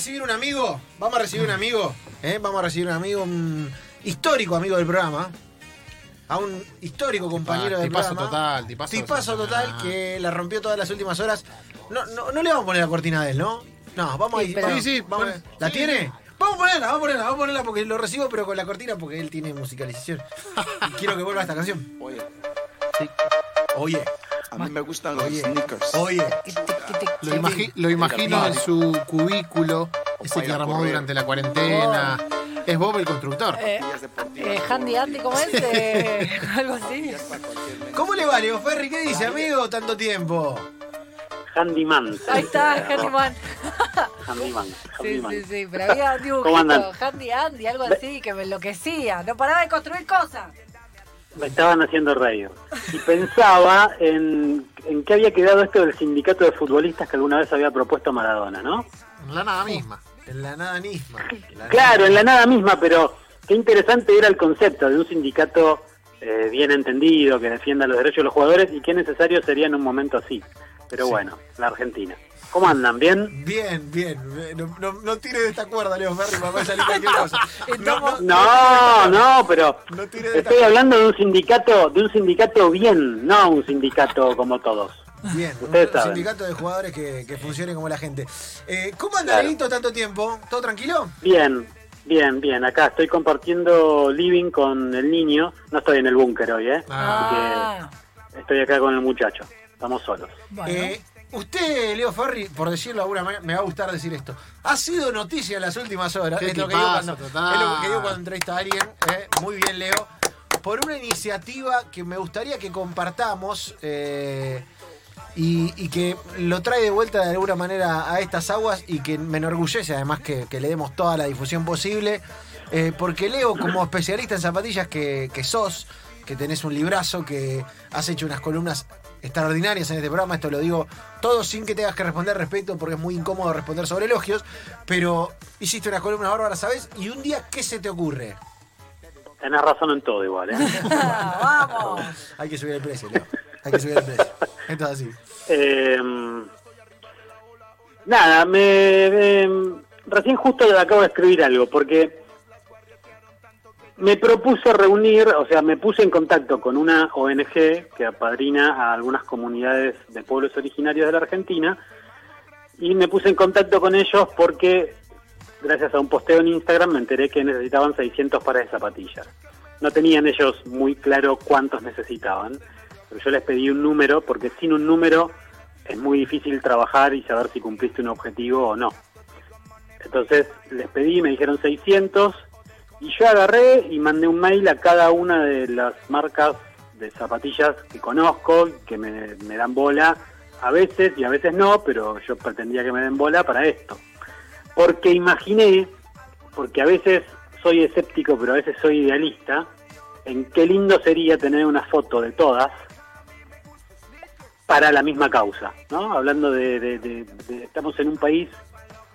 recibir un amigo. Vamos a recibir un amigo. ¿eh? Vamos a recibir un amigo, un histórico amigo del programa. A un histórico compañero del tipazo programa. total, tipazo Tipazo total. que la rompió todas las últimas horas. No, no, no le vamos a poner la cortina de él, ¿no? No, vamos a Sí, ir. pero- vamos- Sí, sí, vamos a- pon- ¿La sí, tiene? sí. Vamos a ponerla, vamos a ponerla, vamos a ponerla porque lo recibo, pero con la cortina porque él tiene musicalización. Y quiero que vuelva esta canción. Oye, Oye, a mí me gustan los Oye. sneakers. oye. Lo, imagi- lo imagino en su cubículo, ese que armó durante la cuarentena. Es Bob el constructor. Eh, eh, Handy Andy, ¿cómo es? Eh, algo así. ¿Cómo le va, Leo Ferri? ¿Qué dice, amigo? Tanto tiempo. Handyman. Ahí está, Handyman. Handyman. Sí, Handyman. sí, sí, pero había un ¿Cómo andan? Handy Andy, algo así, que me enloquecía. No paraba de construir cosas. Me estaban haciendo reír. Y pensaba en, en qué había quedado esto del sindicato de futbolistas que alguna vez había propuesto Maradona, ¿no? En la nada misma. En la nada misma. La Claro, nada- en la nada misma, pero qué interesante era el concepto de un sindicato eh, bien entendido, que defienda los derechos de los jugadores y qué necesario sería en un momento así. Pero Sí. bueno, la Argentina. ¿Cómo andan? ¿Bien? Bien, bien. No, no, no tire de esta cuerda, Leo Ferri, para poder salir cualquier cosa. No, no, No, no, pero estoy hablando de un sindicato, de un sindicato bien, no un sindicato como todos. Bien, Ustedes un saben. sindicato de jugadores que, que funcione como la gente. Eh, ¿Cómo anda, Claro. Tanto tiempo? ¿Todo tranquilo? Bien, bien, bien. Acá estoy compartiendo living con el niño. No estoy en el búnker hoy, ¿eh? Ah, Así que estoy acá con el muchacho. Estamos solos. bueno. Eh, usted, Leo Ferri, por decirlo de alguna manera, me va a gustar decir esto. Ha sido noticia en las últimas horas. Es lo que digo tipazo, cuando, es lo que digo cuando entrevisto a alguien. eh, Muy bien, Leo. Por una iniciativa que me gustaría que compartamos eh, y, y que lo trae de vuelta de alguna manera a estas aguas y que me enorgullece además que, que le demos toda la difusión posible. eh, porque Leo, como especialista en zapatillas que, que sos, que tenés un librazo, que has hecho unas columnas extraordinarias en este programa, esto lo digo todo sin que tengas que responder respecto, porque es muy incómodo responder sobre elogios, pero hiciste unas columnas bárbaras, ¿sabes? Y un día, ¿qué se te ocurre? Tenés razón en todo igual, ¿eh? Vamos. Hay que subir el precio, Leo. Hay que subir el precio. Esto es así. Eh, nada, me, me- recién justo le acabo de escribir algo, porque me propuse reunir, o sea, me puse en contacto con una ONG que apadrina a algunas comunidades de pueblos originarios de la Argentina, y me puse en contacto con ellos porque, gracias a un posteo en Instagram, me enteré que necesitaban 600 pares de zapatillas. No tenían ellos muy claro cuántos necesitaban, pero yo les pedí un número, porque sin un número es muy difícil trabajar y saber si cumpliste un objetivo o no. Entonces les pedí, me dijeron 600 y yo agarré y mandé un mail a cada una de las marcas de zapatillas que conozco, que me, dan bola a veces y a veces no, pero yo pretendía que me den bola para esto. Porque imaginé, porque a veces soy escéptico, pero a veces soy idealista, en qué lindo sería tener una foto de todas para la misma causa, ¿no? Hablando de, de- de- de- estamos en un país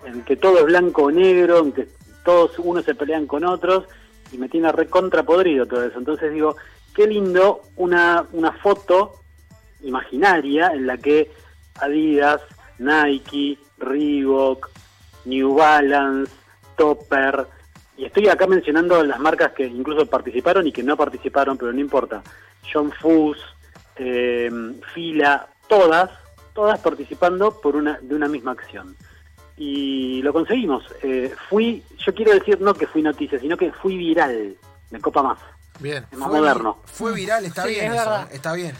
en que todo es blanco o negro, en que todos unos se pelean con otros y me tiene recontra podrido todo eso. Entonces digo, qué lindo una, una foto imaginaria en la que Adidas, Nike, Reebok, New Balance, Topper, y estoy acá mencionando las marcas que incluso participaron y que no participaron, pero no importa. John Fuss, eh, Fila, todas, todas participando por una, de una misma acción. Y lo conseguimos. Eh, fui, yo quiero decir no que fui noticia, sino que fui viral. Me copa más. Bien. Es más Fue- moderno. Fue viral, está Sí, bien es eso. ¿eh? está bien.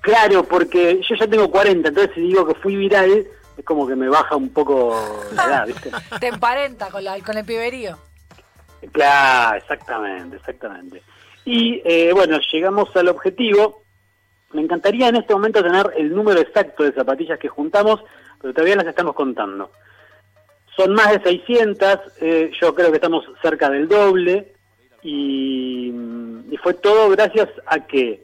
Claro, porque yo ya tengo 40, entonces si digo que fui viral, es como que me baja un poco la edad, ¿viste? Te emparenta con, la, con el piberío. Claro, exactamente, exactamente. Y eh, bueno, llegamos al objetivo. Me encantaría en este momento tener el número exacto de zapatillas que juntamos, pero todavía las estamos contando. Son más de 600, eh, yo creo que estamos cerca del doble, y, fue todo gracias a que,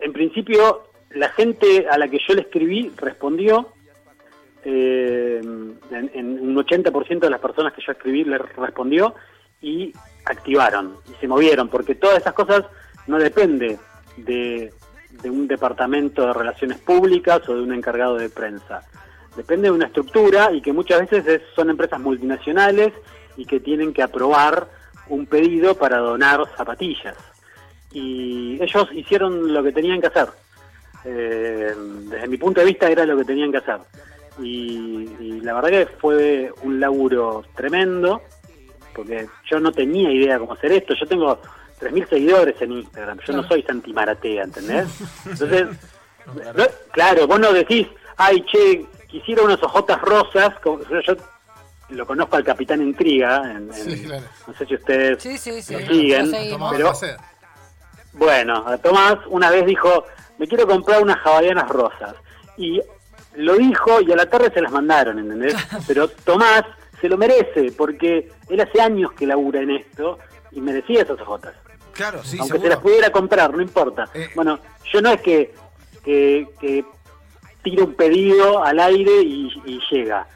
en principio, la gente a la que yo le escribí respondió, eh, en, en un 80% de las personas que yo escribí le respondió y activaron y se movieron, porque todas esas cosas no depende de, de un departamento de relaciones públicas o de un encargado de prensa. Depende de una estructura y que muchas veces es- son empresas multinacionales y que tienen que aprobar un pedido para donar zapatillas. Y ellos hicieron lo que tenían que hacer. Eh, desde mi punto de vista era lo que tenían que hacer. Y, y la verdad que fue un laburo tremendo, porque yo no tenía idea cómo hacer esto. Yo tengo 3.000 seguidores en Instagram, yo no soy Santi Maratea, ¿entendés? Entonces, no- claro, vos no decís, ay, che, quisiera unas ojotas rosas, como- yo, yo lo conozco al Capitán Intriga, en- en- Sí, claro. no sé si ustedes Sí, sí, sí. lo siguen, Lo pero- bueno, Tomás una vez dijo, me quiero comprar unas hawaianas rosas. Y lo dijo y a la tarde se las mandaron, ¿entendés? Pero Tomás se lo merece porque él hace años que labura en esto y merecía esas ojotas. Claro, sí, Aunque se las pudiera comprar, no importa. Eh. Bueno, yo no es que, que, que tiro un pedido al aire y, y llega.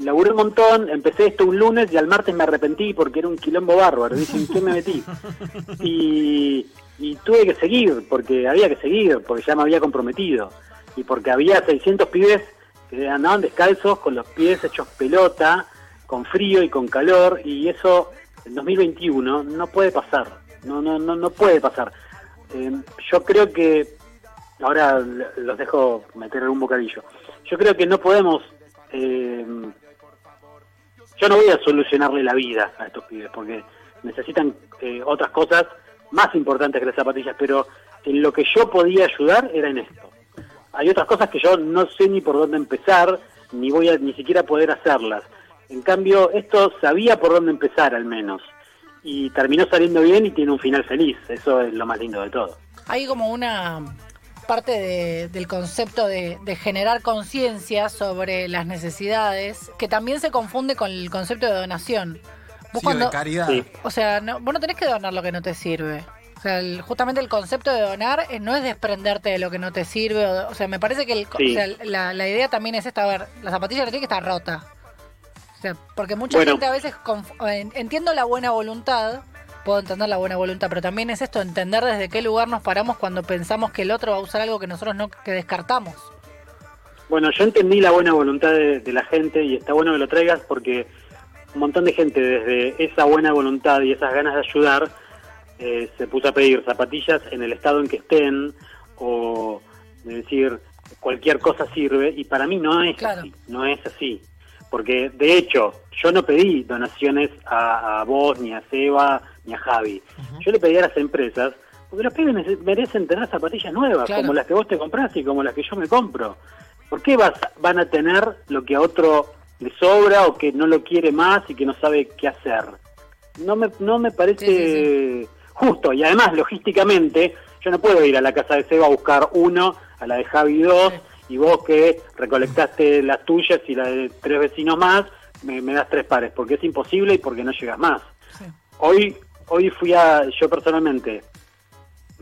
Laburé un montón, empecé esto un lunes y al martes me arrepentí porque era un quilombo bárbaro. Dije, ¿en qué me metí? Y, y tuve que seguir, porque había que seguir, porque ya me había comprometido. Y porque había 600 pibes que andaban descalzos, con los pies hechos pelota, con frío y con calor, y eso en 2021 no puede pasar. No, no, no, no puede pasar. Eh, yo creo que, ahora los dejo meter en un bocadillo, yo creo que no podemos... eh, yo no voy a solucionarle la vida a estos pibes porque necesitan eh, otras cosas más importantes que las zapatillas, pero en lo que yo podía ayudar era en esto. Hay otras cosas que yo no sé ni por dónde empezar, ni voy a ni siquiera poder hacerlas. En cambio, esto sabía por dónde empezar al menos. Y terminó saliendo bien y tiene un final feliz. Eso es lo más lindo de todo. Hay como una parte de- del concepto de, de generar conciencia sobre las necesidades que también se confunde con el concepto de donación. Vos Sí, cuando- de caridad. Sí. o sea, no, vos no tenés que donar lo que no te sirve. O sea, el- justamente el concepto de donar eh, no es desprenderte de lo que no te sirve. O, o sea, me parece que el, co- Sí. o sea, la, la idea también es esta. A ver, la zapatilla no tiene que estar rota. O sea, porque mucha Bueno. gente a veces... conf- en- entiendo la buena voluntad, puedo entender la buena voluntad, pero también es esto, entender desde qué lugar nos paramos cuando pensamos que el otro va a usar algo que nosotros no que descartamos. Bueno, yo entendí la buena voluntad de, de la gente y está bueno que lo traigas porque un montón de gente desde esa buena voluntad y esas ganas de ayudar eh, se puso a pedir zapatillas en el estado en que estén o de decir cualquier cosa sirve y para mí no es Claro. así, no es así. Porque de hecho yo no pedí donaciones a, a vos, ni a Seba, ni a Javi. Yo le pedí a las empresas porque los pibes merecen tener zapatillas nuevas, Claro. como las que vos te compras y como las que yo me compro. ¿Por qué vas, van a tener lo que a otro le sobra o que no lo quiere más y que no sabe qué hacer? No me, no me parece Sí, justo. Y además, logísticamente, yo no puedo ir a la casa de Seba a buscar uno, a la de Javi dos, y vos que recolectaste las tuyas y la de tres vecinos más, me, me das tres pares, porque es imposible y porque no llegas más. Sí. Hoy, hoy fui a, yo personalmente,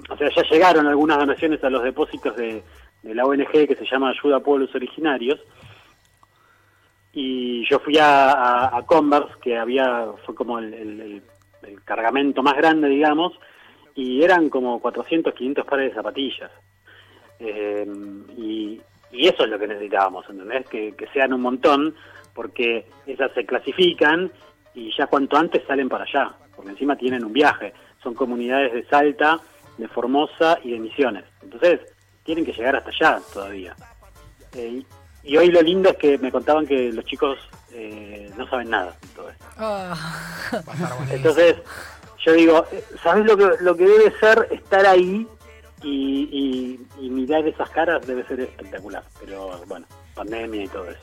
o sea, ya llegaron algunas donaciones a los depósitos de, de la ONG que se llama Ayuda a Pueblos Originarios. Y yo fui a, a- a Converse, que había, fue como el, el- el- el cargamento más grande, digamos, y eran como 400, 500 pares de zapatillas. Eh, y, y eso es lo que necesitábamos, ¿entendés? Que, que sean un montón, porque esas se clasifican y ya cuanto antes salen para allá, porque encima tienen un viaje. Son comunidades de Salta, de Formosa y de Misiones. Entonces, tienen que llegar hasta allá todavía. Eh, y hoy lo lindo es que me contaban que los chicos eh, no saben nada de todo esto. Buenísimo. Entonces, yo digo, eh, ¿sabes lo que, lo que debe ser estar ahí y, y- y mirar esas caras? Debe ser espectacular. Pero bueno, pandemia y todo eso.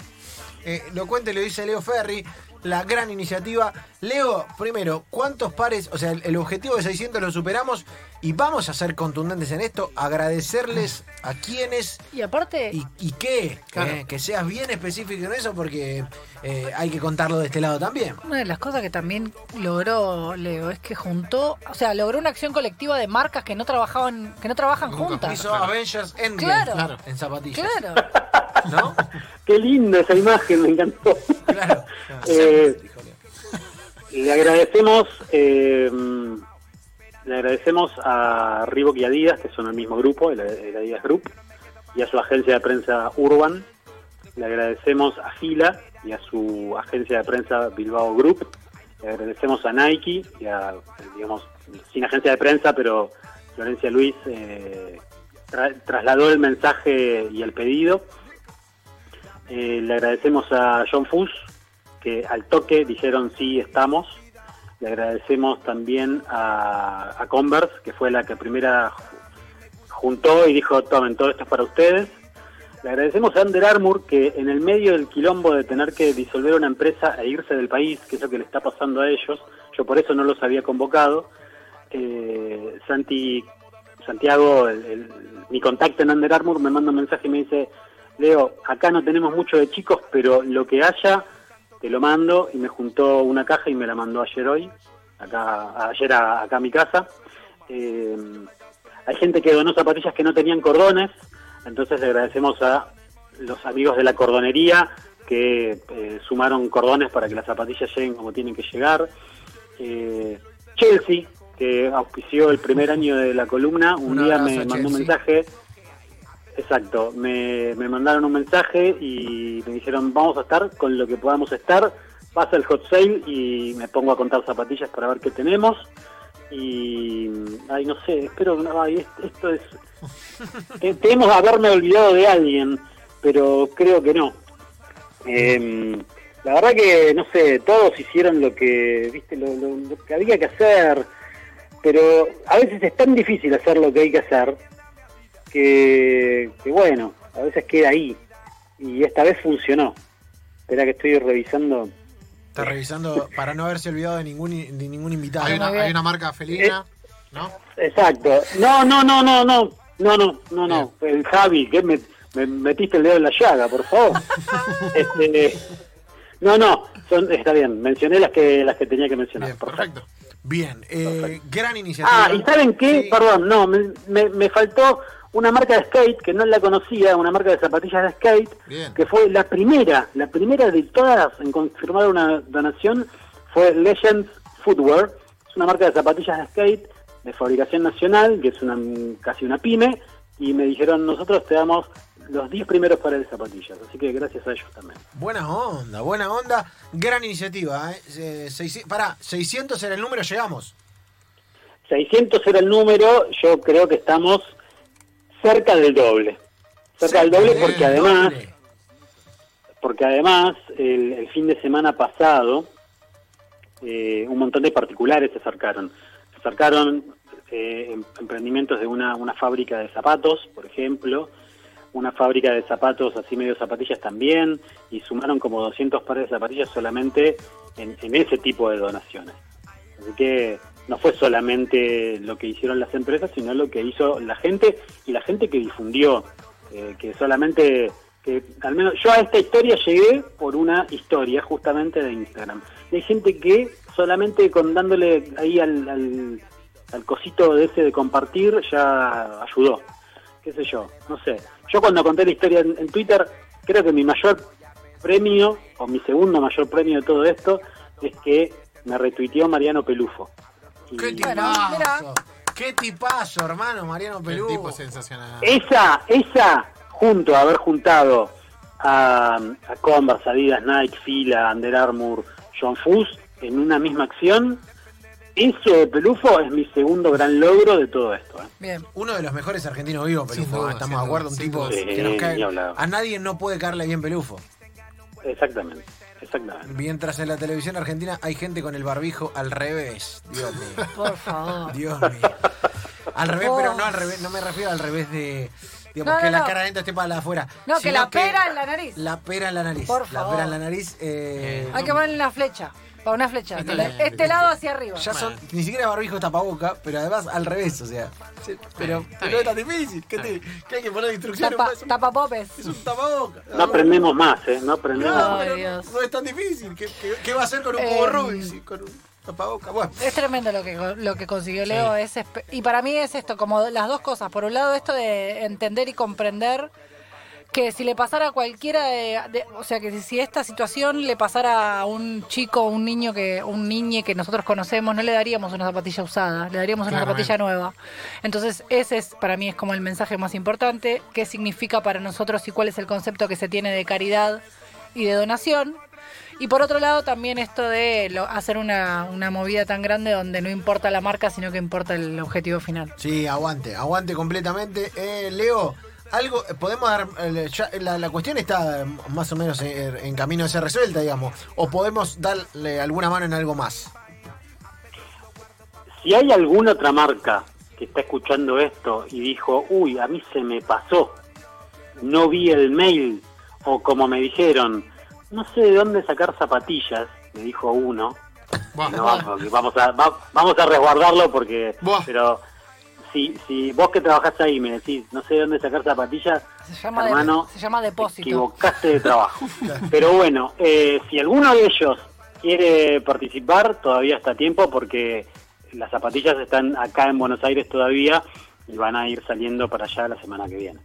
Eh, lo cuenta y lo dice Leo Ferri, la gran iniciativa. Leo, primero, ¿cuántos pares? O sea, el, el objetivo de 600 lo superamos y vamos a ser contundentes en esto, agradecerles a quienes Y aparte, y, y qué, Claro. eh, que seas bien específico en eso porque eh, hay que contarlo de este lado también. Una de las cosas que también logró Leo es que juntó, o sea, logró una acción colectiva de marcas que no trabajaban, que no trabajan Nunca juntas. Hizo claro. Avengers Endgame Claro. Claro. en zapatillas. Claro. ¿No? Qué linda esa imagen, me encantó. Claro. Eh. Le agradecemos, eh, le agradecemos a Reebok y Adidas, que son el mismo grupo, el, el Adidas Group, y a su agencia de prensa Urban, Le agradecemos a Gila y a su agencia de prensa Bilbao Group. Le agradecemos a Nike y a, digamos, sin agencia de prensa, pero Florencia Luis eh, tra- trasladó el mensaje y el pedido. Eh, le agradecemos a John Fuss, que al toque dijeron sí, estamos. Le agradecemos también a, a Converse, que fue la que primera ju- juntó y dijo, tomen, todo esto es para ustedes. Le agradecemos a Under Armour, que en el medio del quilombo de tener que disolver una empresa e irse del país, que es lo que le está pasando a ellos, yo por eso no los había convocado, eh, Santi, Santiago, el- mi contacto en Under Armour, me manda un mensaje y me dice, Leo, acá no tenemos mucho de chicos, pero lo que haya, te lo mando, y me juntó una caja y me la mandó ayer hoy, acá, ayer a- acá a mi casa. Eh, hay gente que donó zapatillas que no tenían cordones, entonces le agradecemos a los amigos de la cordonería que eh, sumaron cordones para que las zapatillas lleguen como tienen que llegar. Eh, Chelsea, que auspició el primer año de la columna, un, Un día me mandó un mensaje. Exacto, me, me mandaron un mensaje y me dijeron vamos a estar con lo que podamos estar. Pasa el hot sale y me pongo a contar zapatillas para ver qué tenemos. Y, ay, no sé, espero que no, ay, es- esto es... te- Tenemos haberme olvidado de alguien, pero creo que no. Em, la verdad que, no sé, todos hicieron lo que, viste, lo, lo- lo que había que hacer, pero a veces es tan difícil hacer lo que hay que hacer que, que bueno, a veces queda ahí. Y esta vez funcionó. Espera que estoy revisando. Está revisando para no haberse olvidado de ningún, de ningún invitado. Hay una, hay una marca felina, ¿no? Exacto. No, no, no, no, no. No, no, no, no. El Javi, que me, me metiste el dedo en la llaga, por favor. este, no, no, son, está bien. Mencioné las que las que tenía que mencionar. Bien, Perfecto. Perfecto. Bien, eh, gran iniciativa. Ah, ¿y saben qué? Sí. Perdón, no, me, me, me faltó una marca de skate que no la conocía, una marca de zapatillas de skate, Bien. que fue la primera, la primera de todas en confirmar una donación, fue Legends Footwear. Es una marca de zapatillas de skate de fabricación nacional, que es una casi una pyme, y me dijeron, nosotros te damos los 10 primeros pares de zapatillas, así que gracias a ellos también. Buena onda, buena onda. Gran iniciativa. ¿eh? Eh, pará, 600 era el número, llegamos. 600 era el número, yo creo que estamos cerca del doble. Cerca del doble porque además, doble. porque además el, el fin de semana pasado eh, un montón de particulares se acercaron. Se acercaron eh, em- emprendimientos de una, una fábrica de zapatos, por ejemplo, una fábrica de zapatos así medio zapatillas también, y sumaron como 200 pares de zapatillas solamente en, en ese tipo de donaciones. Así que no fue solamente lo que hicieron las empresas, sino lo que hizo la gente y la gente que difundió, eh, que solamente, que al menos yo a esta historia llegué por una historia justamente de Instagram. Hay gente que solamente con dándole ahí al, al, al cosito de ese de compartir ya ayudó. Qué sé yo, no sé. Yo cuando conté la historia en, en Twitter, creo que mi mayor premio, o mi segundo mayor premio de todo esto, es que me retuiteó Mariano Pelufo. Qué Bueno, tipazo. Qué tipazo, hermano, Mariano tipo sensacional. esa, esa, junto a haber juntado a, a Converse, Adidas, Nike, Fila, Under Armour, John Fuss en una misma acción, eso de Pelufo es mi segundo gran logro de todo esto. ¿eh? Bien. Uno de los mejores argentinos vivos, Pelufo. duda, ¿eh? Estamos de acuerdo, un tipo que nos cae. A nadie no puede caerle bien Pelufo. Exactamente, exactamente. Mientras en la televisión argentina hay gente con el barbijo al revés. Dios mío. Por favor. Dios mío. Al revés, pero no al revés, no me refiero al revés de. Digamos, No, que no, la no. cara adentro esté para afuera. No, que la pera en la nariz. La pera en la nariz. Por La favor. pera en la nariz. eh, Hay que ponerle una flecha. Para una flecha. Este lado hacia arriba. ya son, ni siquiera barbijo tapaboca, pero además al revés, o sea. sí, pero no es tan difícil. ¿Qué, te- qué hay que poner instrucciones? Tapa, Es un- tapa popes. es un tapaboca. No aprendemos más, ¿eh? No aprendemos No, más. Dios. no es tan difícil. ¿Qué, qué- qué va a hacer con un Eh, cubo Rubik? Con un tapaboca. Bueno. Es tremendo lo que, lo que consiguió Leo. Es y para mí es esto, como las dos cosas. Por un lado, esto de entender y comprender que si le pasara a cualquiera de, de- o sea que si- si esta situación le pasara a un chico o un niño que un niñe que nosotros conocemos no le daríamos una zapatilla usada le daríamos una Claramente. zapatilla nueva entonces ese es para mí es como el mensaje más importante qué significa para nosotros y cuál es el concepto que se tiene de caridad y de donación y por otro lado también esto de lo- hacer una, una movida tan grande donde no importa la marca sino que importa el objetivo final Sí, aguante, aguante completamente. Eh, Leo, algo, podemos dar, eh, ya la, la cuestión está eh, más o menos en, en camino de ser resuelta, digamos, o podemos darle alguna mano en algo más. Si hay alguna otra marca que está escuchando esto y dijo, uy, a mí se me pasó, no vi el mail, o como me dijeron, no sé de dónde sacar zapatillas, me dijo uno, no, vamos, vamos a, va- vamos a resguardarlo porque, Buah. pero si, si vos que trabajás ahí me decís, no sé de dónde sacar zapatillas, se llama, de- hermano, se llama te depósito equivocaste de trabajo. Pero bueno, eh, si alguno de ellos quiere participar, todavía está a tiempo porque las zapatillas están acá en Buenos Aires todavía y van a ir saliendo para allá la semana que viene.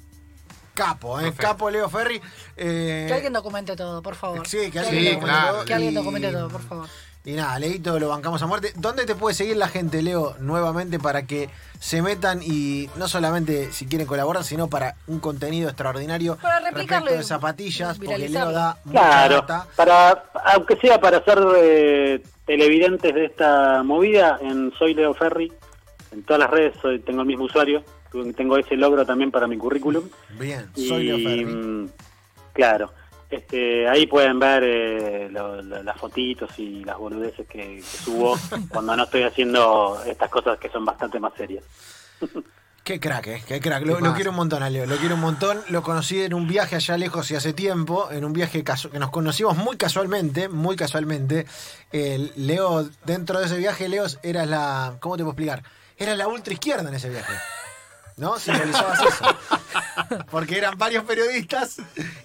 Capo, ¿eh? Perfecto. Capo Leo Ferri. Eh, Que alguien documente todo, por favor. Sí, que Sí, alguien, documente claro. todo Que alguien y- documente todo, por favor. Y nada, Leito lo bancamos a muerte. ¿Dónde te puede seguir la gente, Leo, nuevamente para que se metan y no solamente si quieren colaborar, sino para un contenido extraordinario Para replicarlo respecto de zapatillas, porque Leo da mucha Claro, data. para, aunque sea para ser eh, televidentes de esta movida, en Soy Leo Ferri, en todas las redes soy, tengo el mismo usuario, tengo ese logro también para mi currículum. Bien, Y, soy Leo Ferri. mm, claro, este, ahí pueden ver eh, lo- lo- las fotitos y las boludeces que, que subo cuando no estoy haciendo estas cosas que son bastante más serias. Qué crack, eh, qué crack. Lo, quiero un montón a Leo, lo quiero un montón. Lo conocí en un viaje allá lejos y hace tiempo, en un viaje que nos conocimos muy casualmente, muy casualmente. El Leo, dentro de ese viaje, Leo era la, ¿cómo te puedo explicar? Era la ultra izquierda en ese viaje. ¿No? Simbolizabas eso. Porque eran varios periodistas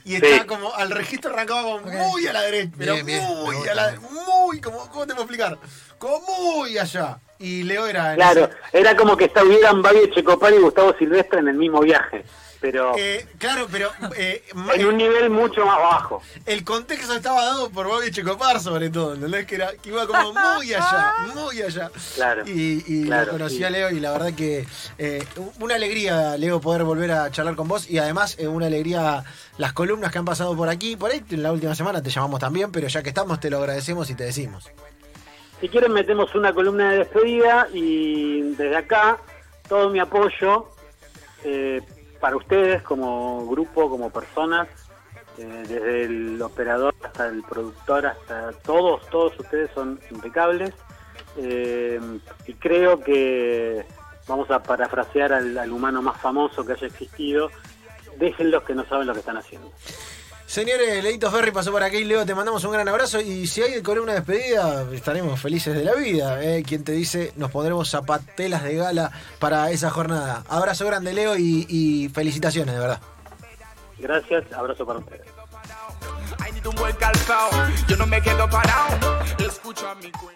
y estaba Sí. como, al registro arrancaba como muy a la derecha, pero Bien, bien, muy a la, muy, como, ¿cómo te puedo explicar? Como muy allá. Y Leo era Claro, ese- era como que estuvieran Babi Checopar y Gustavo Silvestre en el mismo viaje, pero Eh, claro, pero eh, en un nivel mucho más bajo. el contexto estaba dado por Bobby Checopar, sobre todo, ¿entendés? Que, era, que iba como muy allá, muy allá. Claro, Y, y claro, lo conocí sí. a Leo y la verdad que eh, una alegría, Leo, poder volver a charlar con vos y además eh, una alegría las columnas que han pasado por aquí. Por ahí en la última semana te llamamos también, pero ya que estamos te lo agradecemos y te decimos. Si quieren metemos una columna de despedida y desde acá todo mi apoyo eh, para ustedes como grupo, como personas, eh, desde el operador hasta el productor, hasta todos, todos ustedes son impecables eh, y creo que vamos a parafrasear al, al humano más famoso que haya existido, déjenlos que no saben lo que están haciendo. Señores, Leito Ferri pasó por aquí, Leo, te mandamos un gran abrazo y si hay columna de despedida, estaremos felices de la vida. ¿eh? Quien te dice, nos pondremos zapatelas de gala para esa jornada. Abrazo grande, Leo, y, y felicitaciones, de verdad. Gracias, abrazo para ustedes. Hay un buen calzado, yo no me quedo parado. Escucha mi cuento.